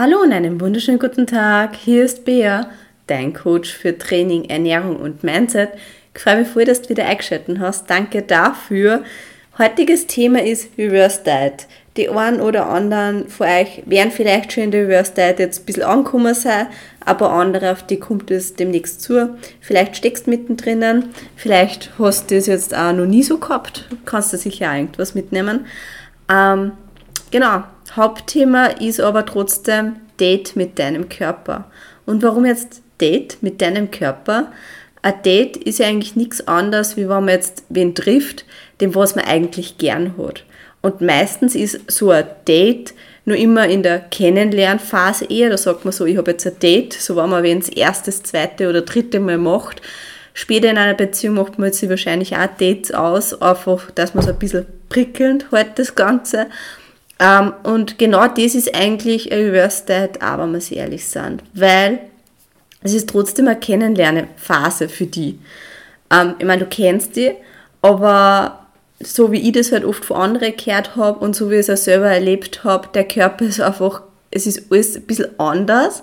Hallo und einen wunderschönen guten Tag. Hier ist Bea, dein Coach für Training, Ernährung und Mindset. Ich freue mich voll, dass du wieder eingeschaltet hast. Danke dafür. Heutiges Thema ist Reverse Diet. Die einen oder anderen von euch werden vielleicht schon in der Reverse Diet jetzt ein bisschen angekommen sein, aber andere, auf die kommt es demnächst zu. Vielleicht steckst du mittendrin, vielleicht hast du es jetzt auch noch nie so gehabt, kannst du sicher irgendwas mitnehmen. Ähm, genau, Hauptthema ist aber trotzdem Date mit deinem Körper. Und warum jetzt Date mit deinem Körper? Ein Date ist ja eigentlich nichts anderes, wie wenn man jetzt wen trifft, dem was man eigentlich gern hat. Und meistens ist so ein Date nur immer in der Kennenlernphase eher, da sagt man so, ich habe jetzt ein Date, so wenn man wenn es erstes, zweite oder dritte Mal macht. Später in einer Beziehung macht man sich wahrscheinlich auch Dates aus, einfach, dass man so ein bisschen prickelnd halt das Ganze. Ähm, und genau das ist eigentlich ein Reverse Diet, aber wenn wir ehrlich sind, weil es ist trotzdem eine Kennenlernphase für die. Ähm, ich meine, du kennst die, aber so wie ich das halt oft von anderen gehört habe und so wie ich es auch selber erlebt habe, der Körper ist einfach, es ist alles ein bisschen anders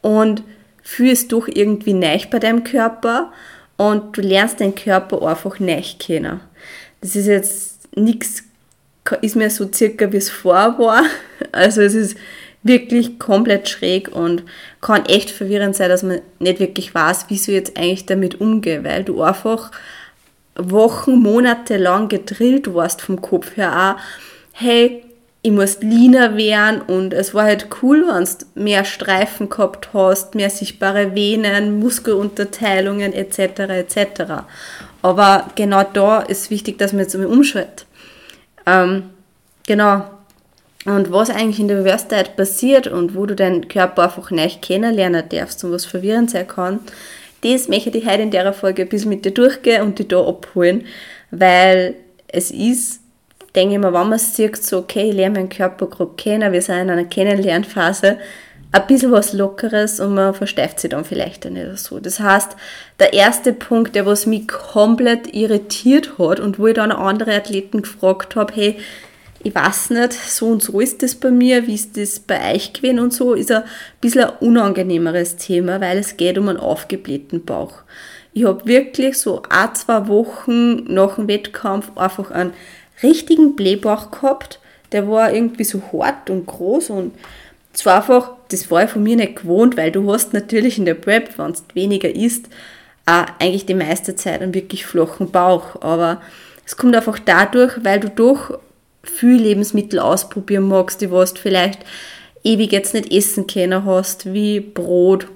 und fühlst doch irgendwie neu bei deinem Körper und du lernst deinen Körper einfach neu kennen. Das ist jetzt nichts ist mir so circa wie es vor war. Also es ist wirklich komplett schräg und kann echt verwirrend sein, dass man nicht wirklich weiß, wie so jetzt eigentlich damit umgehe, weil du einfach Wochen, Monate lang gedrillt warst vom Kopf her auch, hey, ich muss leaner werden und es war halt cool, wenn du mehr Streifen gehabt hast, mehr sichtbare Venen, Muskelunterteilungen etc. etc. Aber genau da ist wichtig, dass man jetzt einmal umschaltet. Ähm, genau. Und was eigentlich in der Diet passiert und wo du deinen Körper einfach neu kennenlernen darfst und was verwirrend sein kann, das möchte ich heute in der Folge ein bisschen mit dir durchgehen und dich da abholen, weil es ist, denke ich mal, wenn man sieht, so, okay, ich lerne meinen Körper grob kennen, wir sind in einer Kennenlernphase, ein bisschen was Lockeres und man versteift sich dann vielleicht dann nicht so. Das heißt, der erste Punkt, der was mich komplett irritiert hat und wo ich dann andere Athleten gefragt habe, hey, ich weiß nicht, so und so ist das bei mir, wie ist das bei euch gewesen und so, ist ein bisschen ein unangenehmeres Thema, weil es geht um einen aufgeblähten Bauch. Ich habe wirklich so ein, zwei Wochen nach dem Wettkampf einfach einen richtigen Blähbauch gehabt. Der war irgendwie so hart und groß und zwar einfach, das war ich von mir nicht gewohnt, weil du hast natürlich in der Prep, wenn es weniger isst, auch eigentlich die meiste Zeit einen wirklich flachen Bauch. Aber es kommt einfach dadurch, weil du doch viel Lebensmittel ausprobieren magst, die was du vielleicht ewig jetzt nicht essen können hast, wie Brot.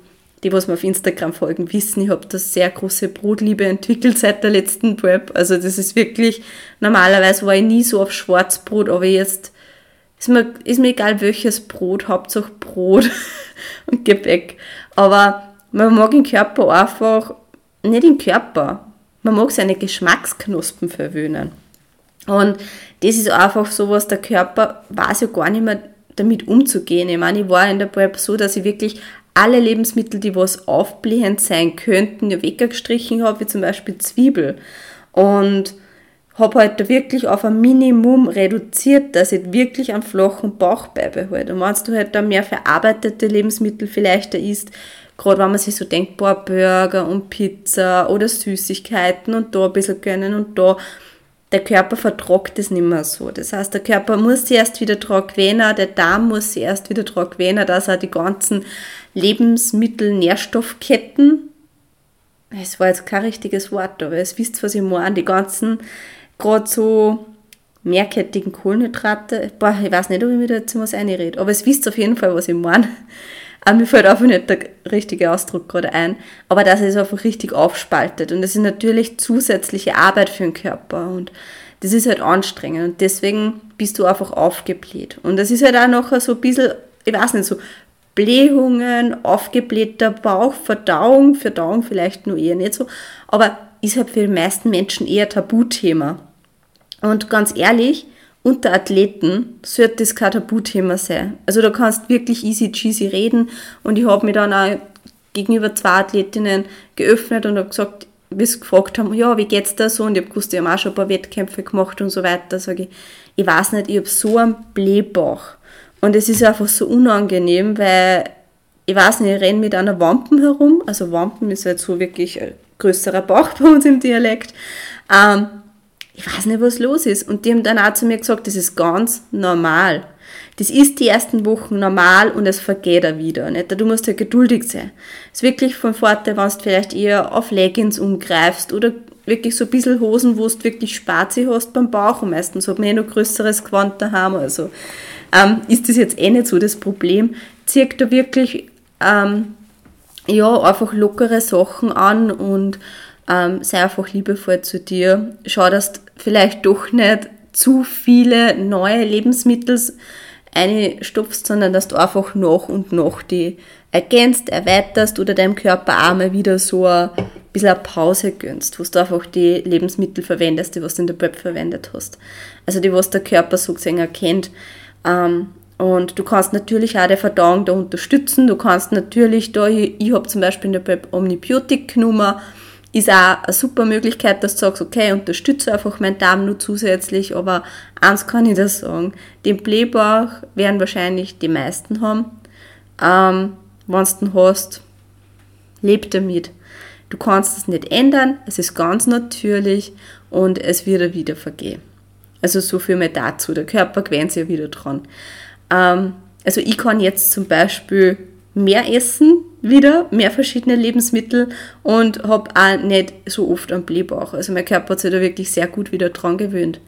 Die, was mir auf Instagram folgen, wissen, ich habe da sehr große Brotliebe entwickelt seit der letzten Prep. Also das ist wirklich, normalerweise war ich nie so auf Schwarzbrot, aber jetzt ist mir, ist mir egal welches Brot, Hauptsache Brot und Gebäck. Aber man mag den Körper einfach, nicht den Körper, man mag seine Geschmacksknospen verwöhnen. Und das ist einfach so was, der Körper weiß ja gar nicht mehr damit umzugehen. Ich meine, ich war in der Prep so, dass ich wirklich alle Lebensmittel, die was aufblähend sein könnten, ja weggestrichen habe, wie zum Beispiel Zwiebel. Und habe halt wirklich auf ein Minimum reduziert, dass ich wirklich einen flachen Bauch beibehalte. Und wenn du halt da mehr verarbeitete Lebensmittel vielleicht da isst, gerade wenn man sich so denkt, boah, Burger und Pizza oder Süßigkeiten und da ein bisschen gönnen und da der Körper vertragt es nicht mehr so. Das heißt, der Körper muss sich erst wieder dran gewöhnen, der Darm muss sich erst wieder dran gewöhnen, dass er die ganzen Lebensmittel-Nährstoffketten, es war jetzt kein richtiges Wort, aber es wisst, was ich meine, die ganzen, gerade so mehrkettigen Kohlenhydrate, boah, ich weiß nicht, ob ich mir da jetzt was einrede, aber es wisst auf jeden Fall, was ich meine. Aber mir fällt einfach nicht der richtige Ausdruck gerade ein. Aber dass es einfach richtig aufspaltet. Und das ist natürlich zusätzliche Arbeit für den Körper. Und das ist halt anstrengend. Und deswegen bist du einfach aufgebläht. Und das ist halt auch noch so ein bisschen, ich weiß nicht, so Blähungen, aufgeblähter Bauch, Verdauung, Verdauung vielleicht nur eher nicht so. Aber ist halt für die meisten Menschen eher Tabuthema. Und ganz ehrlich, unter Athleten sollte das kein Tabuthema sein. Also da kannst wirklich easy cheesy reden und ich habe mich dann auch gegenüber zwei Athletinnen geöffnet und habe gesagt, wie sie gefragt haben, ja, wie geht's da so? Und ich habe gewusst, die haben auch schon ein paar Wettkämpfe gemacht und so weiter. Sage ich, ich weiß nicht, ich habe so einen Blähbauch. Und es ist einfach so unangenehm, weil ich weiß nicht, ich renne mit einer Wampen herum. Also Wampen ist halt so wirklich ein größerer Bauch bei uns im Dialekt. Ähm, ich weiß nicht, was los ist. Und die haben dann auch zu mir gesagt, das ist ganz normal. Das ist die ersten Wochen normal und es vergeht auch wieder. Nicht? Du musst ja geduldig sein. Es ist wirklich von Vorteil, wenn du vielleicht eher auf Leggings umgreifst oder wirklich so ein bisschen Hosen, wo du wirklich Spazi hast beim Bauch. Und meistens hat man eh noch größeres Gewand daheim. Also ähm, ist das jetzt eh nicht so das Problem. Zieh da wirklich ähm, ja, einfach lockere Sachen an und ähm, sei einfach liebevoll zu dir. Schau, dass du vielleicht doch nicht zu viele neue Lebensmittel einstopfst, sondern dass du einfach nach und nach die ergänzt, erweiterst oder deinem Körper auch mal wieder so ein bisschen eine Pause gönnst, wo du einfach die Lebensmittel verwendest, die was du in der Prep verwendet hast. Also die, was der Körper so gesehen erkennt. Ähm, und du kannst natürlich auch die Verdauung da unterstützen. Du kannst natürlich da, ich, ich habe zum Beispiel in der Prep Omnibiotik genommen, ist auch eine super Möglichkeit, dass du sagst, okay, unterstütze einfach meinen Darm nur zusätzlich, aber eins kann ich dir sagen, den Blähbauch werden wahrscheinlich die meisten haben. Ähm, Wenn du den hast, leb damit. Du kannst es nicht ändern, es ist ganz natürlich und es wird wieder vergehen. Also so viel mehr dazu, der Körper gewöhnt sich ja wieder dran. Ähm, also ich kann jetzt zum Beispiel mehr essen wieder, mehr verschiedene Lebensmittel und habe auch nicht so oft einen Blähbauch. Also mein Körper hat sich da wirklich sehr gut wieder dran gewöhnt.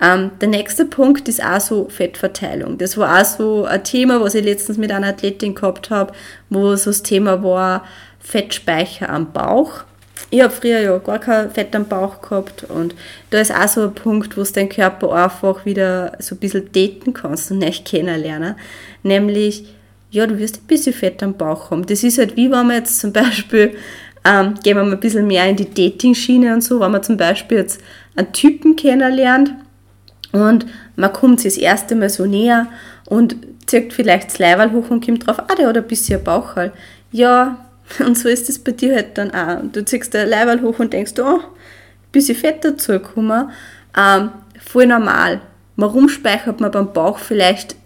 Ähm, der nächste Punkt ist auch so Fettverteilung. Das war auch so ein Thema, was ich letztens mit einer Athletin gehabt habe, wo so das Thema war Fettspeicher am Bauch. Ich habe früher ja gar kein Fett am Bauch gehabt und da ist auch so ein Punkt, wo du deinen Körper einfach wieder so ein bisschen daten kannst und nicht kennenlernen. Nämlich, ja, du wirst ein bisschen Fett am Bauch haben. Das ist halt wie wenn man jetzt zum Beispiel, ähm, gehen wir mal ein bisschen mehr in die Dating-Schiene und so, wenn man zum Beispiel jetzt einen Typen kennenlernt und man kommt sich das erste Mal so näher und zieht vielleicht das Leiberl hoch und kommt drauf, ah, der hat ein bisschen Bauch halt. Ja, und so ist es bei dir halt dann auch. Du ziehst dein Leiberl hoch und denkst, oh, ein bisschen Fett dazu gekommen. Ähm, voll normal. Warum speichert man beim Bauch vielleicht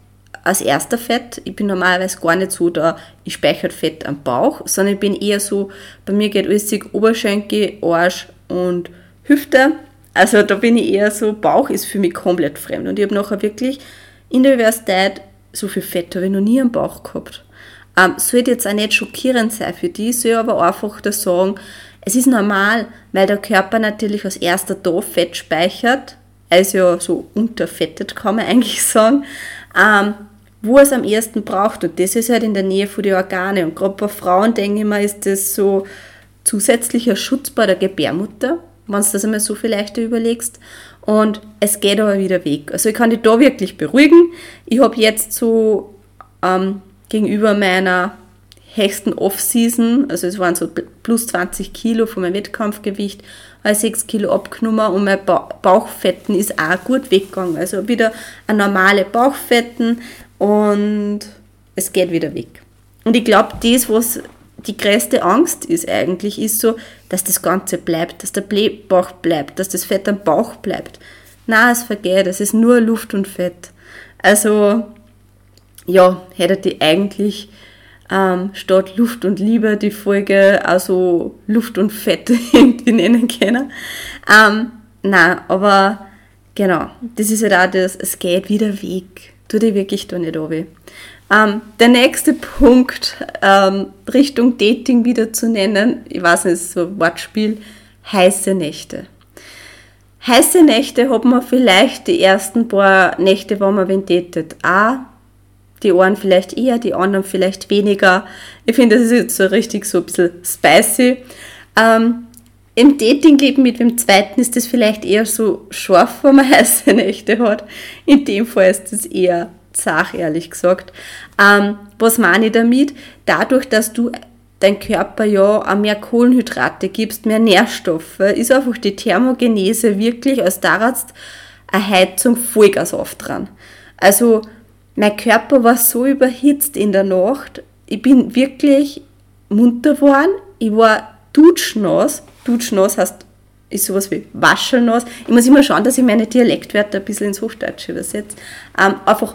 als erster Fett. Ich bin normalerweise gar nicht so da, ich speichere Fett am Bauch, sondern ich bin eher so, bei mir geht alles Oberschenkel, Arsch und Hüfte. Also da bin ich eher so, Bauch ist für mich komplett fremd. Und ich habe nachher wirklich in der Universität so viel Fett habe ich noch nie am Bauch gehabt. Ähm, sollte jetzt auch nicht schockierend sein für die, soll aber einfach das sagen, es ist normal, weil der Körper natürlich als erster da Fett speichert, also ja so unterfettet kann man eigentlich sagen. Ähm, wo es am ersten braucht. Und das ist halt in der Nähe von den Organe. Und gerade bei Frauen, denke ich mal, ist das so zusätzlicher Schutz bei der Gebärmutter, wenn du das einmal so viel leichter überlegst. Und es geht aber wieder weg. Also ich kann dich da wirklich beruhigen. Ich habe jetzt so ähm, gegenüber meiner höchsten Off-Season, also es waren so plus 20 Kilo von meinem Wettkampfgewicht, habe 6 Kilo abgenommen und mein Bauchfetten ist auch gut weggegangen. Also wieder ein normale Bauchfetten, und es geht wieder weg. Und ich glaube, das, was die größte Angst ist eigentlich, ist so, dass das Ganze bleibt, dass der Blähbauch bleibt, dass das Fett am Bauch bleibt. Na, es vergeht, es ist nur Luft und Fett. Also, ja, hätte ich eigentlich ähm, statt Luft und Liebe die Folge also Luft und Fett irgendwie nennen können. Ähm, na, aber genau, das ist halt auch das, es geht wieder weg tu dich wirklich da nicht an. Ähm, der nächste Punkt, ähm, Richtung Dating wieder zu nennen, ich weiß nicht, so ein Wortspiel, heiße Nächte. Heiße Nächte hat man vielleicht die ersten paar Nächte, wo man wen datet, auch. Die einen vielleicht eher, die anderen vielleicht weniger. Ich finde, das ist jetzt so richtig so ein bisschen spicy. Ähm, Im Datingleben mit dem zweiten ist das vielleicht eher so scharf, wenn man heiße Nächte hat. In dem Fall ist das eher zart, ehrlich gesagt. Ähm, was meine ich damit? Dadurch, dass du dein Körper ja auch mehr Kohlenhydrate gibst, mehr Nährstoffe, ist einfach die Thermogenese wirklich als Dararzt eine Heizung Vollgas auf dran. Also mein Körper war so überhitzt in der Nacht, ich bin wirklich munter geworden, ich war dutschnass, dutschnass heißt ist sowas wie waschelnass. Ich muss immer schauen, dass ich meine Dialektwörter ein bisschen ins Hochdeutsche übersetze. Ähm, einfach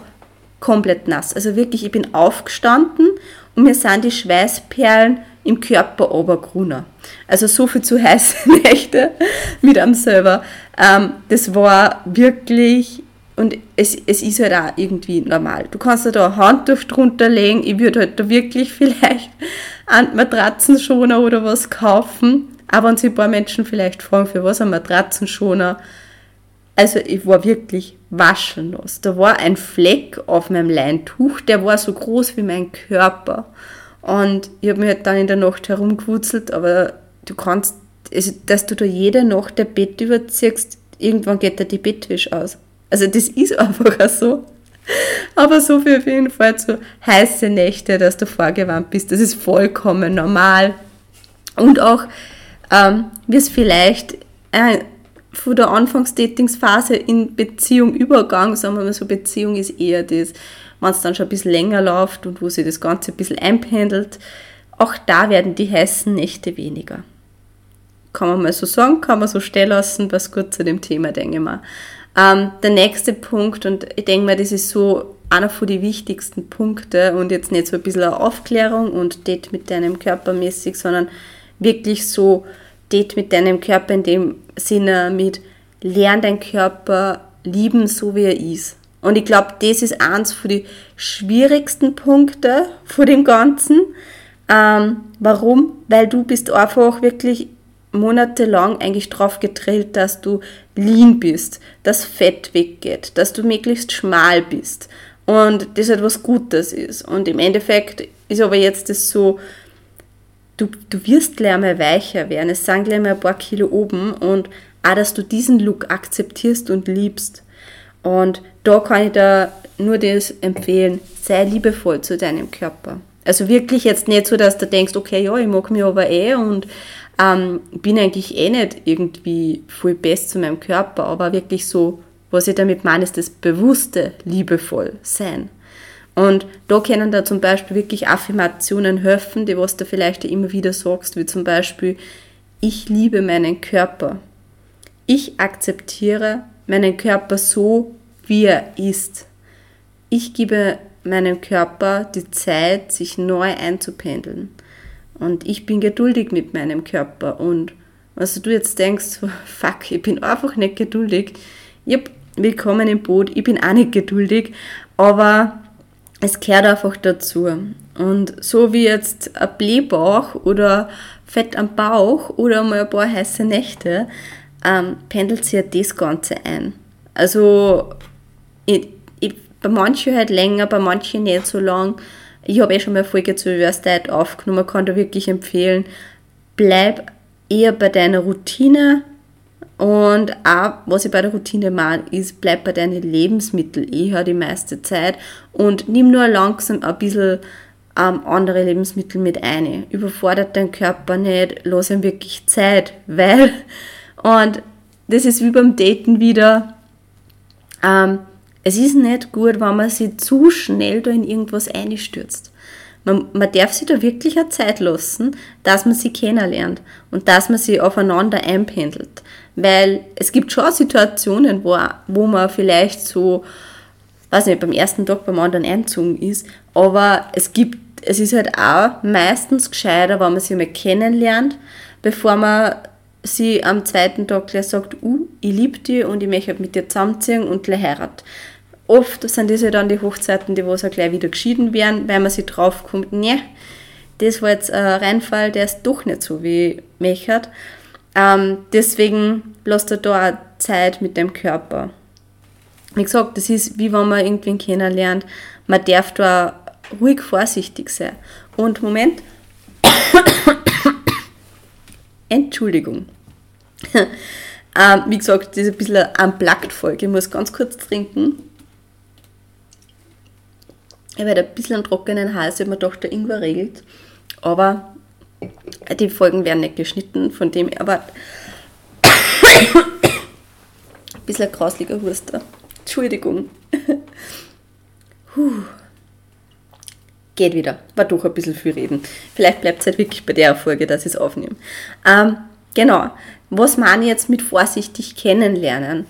komplett nass. Also wirklich, ich bin aufgestanden und mir sind die Schweißperlen im Körper obergrüner. Also so viel zu heiße Nächte mit einem selber. Ähm, das war wirklich, und es, es ist halt auch irgendwie normal. Du kannst da ein Handtuch drunter legen, ich würde halt da wirklich vielleicht einen Matratzenschoner oder was kaufen. Aber wenn sich ein paar Menschen vielleicht fragen, für was ein Matratzenschoner, also ich war wirklich waschenlos. Da war ein Fleck auf meinem Leintuch, der war so groß wie mein Körper. Und ich habe mich halt dann in der Nacht herumgewurzelt, aber du kannst, also, dass du da jede Nacht der Bett überziehst, irgendwann geht da die Bettwäsche aus. Also das ist einfach so. Aber so viel auf jeden Fall zu heiße Nächte, dass du vorgewarnt bist, das ist vollkommen normal. Und auch, ähm, wie es vielleicht äh, von der Anfangsdatingphase in Beziehung Übergang, sagen wir mal so, Beziehung ist eher das, wenn es dann schon ein bisschen länger läuft und wo sich das Ganze ein bisschen einpendelt, auch da werden die heißen Nächte weniger. Kann man mal so sagen, kann man so stehen lassen, was gut zu dem Thema, denke ich mal. Ähm, der nächste Punkt, und ich denke mal, das ist so einer von den wichtigsten Punkte und jetzt nicht so ein bisschen eine Aufklärung und Date mit deinem Körper mäßig, sondern wirklich so Date mit deinem Körper in dem Sinne mit lern dein Körper lieben, so wie er ist. Und ich glaube, das ist eins von den schwierigsten Punkte von dem Ganzen. Ähm, warum? Weil du bist einfach wirklich monatelang eigentlich drauf gedrillt, dass du lean bist, dass Fett weggeht, dass du möglichst schmal bist und das etwas Gutes ist. Und im Endeffekt ist aber jetzt das so, du, du wirst gleich mal weicher werden, es sind gleich mal ein paar Kilo oben und auch, dass du diesen Look akzeptierst und liebst. Und da kann ich da nur das empfehlen, sei liebevoll zu deinem Körper. Also wirklich jetzt nicht so, dass du denkst, okay, ja, ich mag mich aber eh und ähm, bin eigentlich eh nicht irgendwie voll best zu meinem Körper, aber wirklich so, was ich damit meine, ist das bewusste, liebevoll sein. Und da können da zum Beispiel wirklich Affirmationen helfen, die was du vielleicht immer wieder sagst, wie zum Beispiel, ich liebe meinen Körper. Ich akzeptiere meinen Körper so, wie er ist. Ich gebe meinem Körper die Zeit, sich neu einzupendeln. Und ich bin geduldig mit meinem Körper. Und was du jetzt denkst, fuck, ich bin einfach nicht geduldig. Yep, willkommen im Boot, ich bin auch nicht geduldig, aber es gehört einfach dazu. Und so wie jetzt ein Blähbauch oder Fett am Bauch oder mal ein paar heiße Nächte, ähm, pendelt sich ja das Ganze ein. Also ich, ich, bei manchen halt länger, bei manchen nicht so lang. Ich habe eh schon mal eine Folge zu Reverse aufgenommen, kann da wirklich empfehlen, bleib eher bei deiner Routine und auch, was ich bei der Routine meine, ist, bleib bei deinen Lebensmitteln eher die meiste Zeit und nimm nur langsam ein bisschen ähm, andere Lebensmittel mit ein. Überfordert deinen Körper nicht, lass ihm wirklich Zeit, weil, und das ist wie beim Daten wieder, ähm, es ist nicht gut, wenn man sich zu schnell da in irgendwas einstürzt. Man, man darf sich da wirklich eine Zeit lassen, dass man sie kennenlernt und dass man sie aufeinander einpendelt. Weil es gibt schon Situationen, wo, wo man vielleicht so, weiß nicht, beim ersten Tag beim anderen einzogen ist, aber es gibt, es ist halt auch meistens gescheiter, wenn man sie mal kennenlernt, bevor man sie am zweiten Tag gleich sagt, uh, ich liebe dich und ich möchte mit dir zusammenziehen und gleich heiraten oft sind das ja dann die Hochzeiten, die wo so gleich wieder geschieden werden, weil man sich draufkommt, ne, das war jetzt ein Reinfall, der ist doch nicht so wie mechert. Ähm, deswegen lasst er da auch Zeit mit dem Körper. Wie gesagt, das ist wie wenn man irgendwen kennenlernt, man darf da ruhig vorsichtig sein. Und Moment, Entschuldigung. ähm, wie gesagt, das ist ein bisschen eine Unplugged-Folge. Ich muss ganz kurz trinken. Ich werde ein bisschen einen trockenen Hals, habe mir gedacht, der Ingwer regelt. Aber die Folgen werden nicht geschnitten, von dem aber ein bisschen ein grausliger Huster. Entschuldigung. Puh. Geht wieder. War doch ein bisschen viel reden. Vielleicht bleibt es halt wirklich bei der Folge, dass ich es aufnehme. Ähm, genau. Was ich jetzt mit vorsichtig kennenlernen?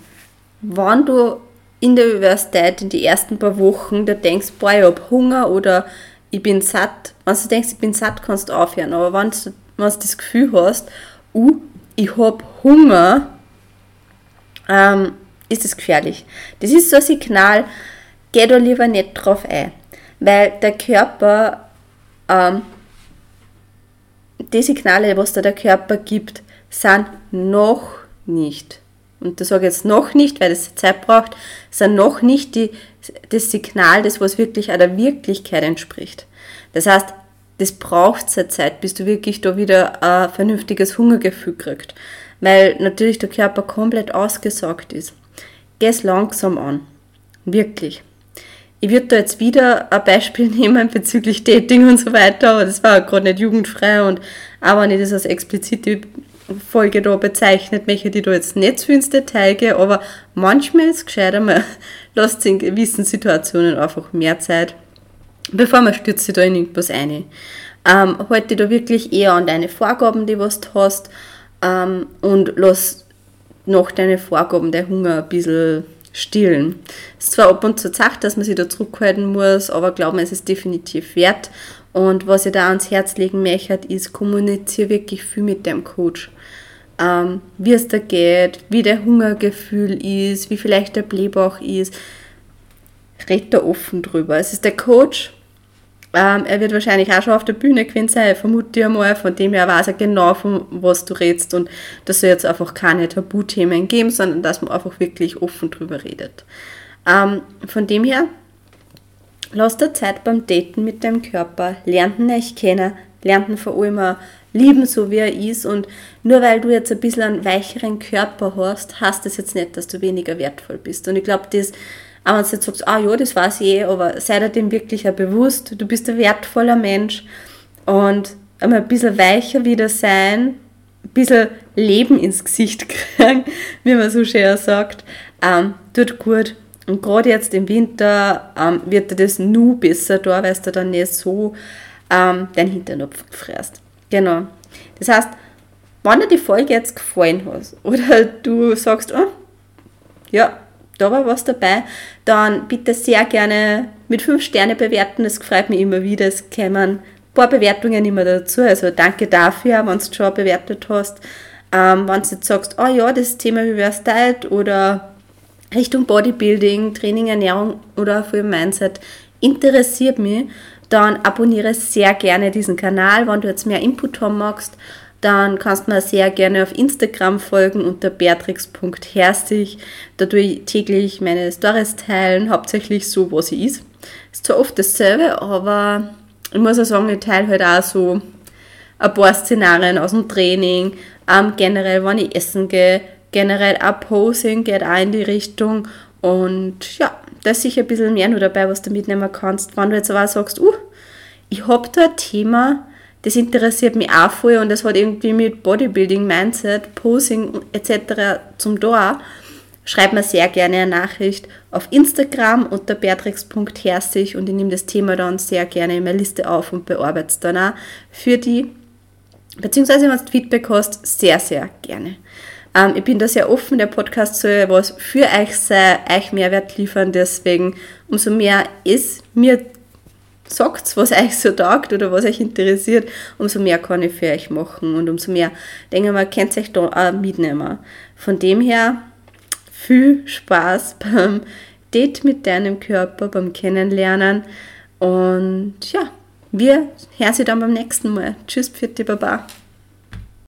Wenn du in der Universität in die ersten paar Wochen, da denkst, boah, ich hab Hunger oder ich bin satt. Wenn du denkst, ich bin satt, kannst du aufhören. Aber wenn du, wenn du das Gefühl hast, uh, ich hab Hunger, ähm, ist das gefährlich. Das ist so ein Signal, geh da lieber nicht drauf ein. Weil der Körper, ähm, die Signale, was da der Körper gibt, sind noch nicht, und das sage ich jetzt noch nicht, weil es Zeit braucht, sind noch nicht die, das Signal, das was wirklich einer Wirklichkeit entspricht. Das heißt, das braucht seine Zeit, bis du wirklich da wieder ein vernünftiges Hungergefühl kriegst. Weil natürlich der Körper komplett ausgesaugt ist. Geh es langsam an. Wirklich. Ich würde da jetzt wieder ein Beispiel nehmen bezüglich Dating und so weiter, aber das war gerade nicht jugendfrei und auch wenn ich das als explizite Folge da bezeichnet, möchte ich da jetzt nicht zu ins Detail gehen, aber manchmal ist es gescheiter, man lässt in gewissen Situationen einfach mehr Zeit, bevor man stürzt sich da in irgendwas ein. Ähm, halt dich da wirklich eher an deine Vorgaben, die was du hast, ähm, und lass nach deinen Vorgaben der Hunger ein bisschen stillen. Es ist zwar ab und zu Zeit, dass man sich da zurückhalten muss, aber glauben, es ist definitiv wert. Und was ich da ans Herz legen möchte, ist, kommuniziere wirklich viel mit dem Coach. Ähm, wie es da geht, wie der Hungergefühl ist, wie vielleicht der Blähbauch ist. Red da offen drüber. Es ist der Coach, ähm, er wird wahrscheinlich auch schon auf der Bühne gewesen sein, vermute ich einmal. Von dem her weiß er genau, von was du redest. Und dass soll jetzt einfach keine Tabuthemen geben, sondern dass man einfach wirklich offen drüber redet. Ähm, von dem her, lasst dir Zeit beim Daten mit deinem Körper, lernt ihn euch kennen, lernt ihn vor allem lieben, so wie er ist. Und nur weil du jetzt ein bisschen einen weicheren Körper hast, heißt das jetzt nicht, dass du weniger wertvoll bist. Und ich glaube, das aber wenn du jetzt sagst, ah ja, das weiß ich eh, aber sei dir dem wirklich auch bewusst, du bist ein wertvoller Mensch und einmal ein bisschen weicher wieder sein, ein bisschen Leben ins Gesicht kriegen, wie man so schön sagt, ähm, tut gut. Und gerade jetzt im Winter ähm, wird dir das nur besser da, weil du dann nicht so ähm, deinen Hinternopf fräst. Genau. Das heißt, wenn dir die Folge jetzt gefallen hat oder du sagst, oh, ja, da war was dabei, dann bitte sehr gerne mit 5 Sterne bewerten. Das freut mich immer wieder. Es kommen ein paar Bewertungen immer dazu. Also danke dafür, wenn du schon bewertet hast. Ähm, wenn du jetzt sagst, oh ja, das Thema Reverse Diet oder Richtung Bodybuilding, Training, Ernährung oder für Mindset interessiert mich, dann abonniere sehr gerne diesen Kanal, wenn du jetzt mehr Input haben magst dann kannst du mir sehr gerne auf Instagram folgen unter beatrix.herzig. Da tue ich täglich meine Stories teilen, hauptsächlich so, was sie ist. Ist zwar oft dasselbe, aber ich muss auch sagen, ich teile halt auch so ein paar Szenarien aus dem Training, ähm, generell, wenn ich essen gehe, generell auch Posing geht auch in die Richtung und ja, da ist sicher ein bisschen mehr nur dabei, was du mitnehmen kannst. Wenn du jetzt aber sagst, uh, ich habe da ein Thema, das interessiert mich auch voll und das hat irgendwie mit Bodybuilding, Mindset, Posing etc. zum Tor. Schreib mir sehr gerne eine Nachricht auf Instagram unter beatrix.herzig und ich nehme das Thema dann sehr gerne in meine Liste auf und bearbeite es dann auch für die, beziehungsweise wenn du Feedback hast, sehr, sehr gerne. Ähm, ich bin da sehr offen, der Podcast soll was für euch sein, euch Mehrwert liefern, deswegen umso mehr ist mir sagt, was euch so taugt oder was euch interessiert, umso mehr kann ich für euch machen und umso mehr, denke ich mal, könnt ihr euch da auch mitnehmen. Von dem her, viel Spaß beim Date mit deinem Körper, beim Kennenlernen und ja, wir hören sie dann beim nächsten Mal. Tschüss, Pfiat, Baba.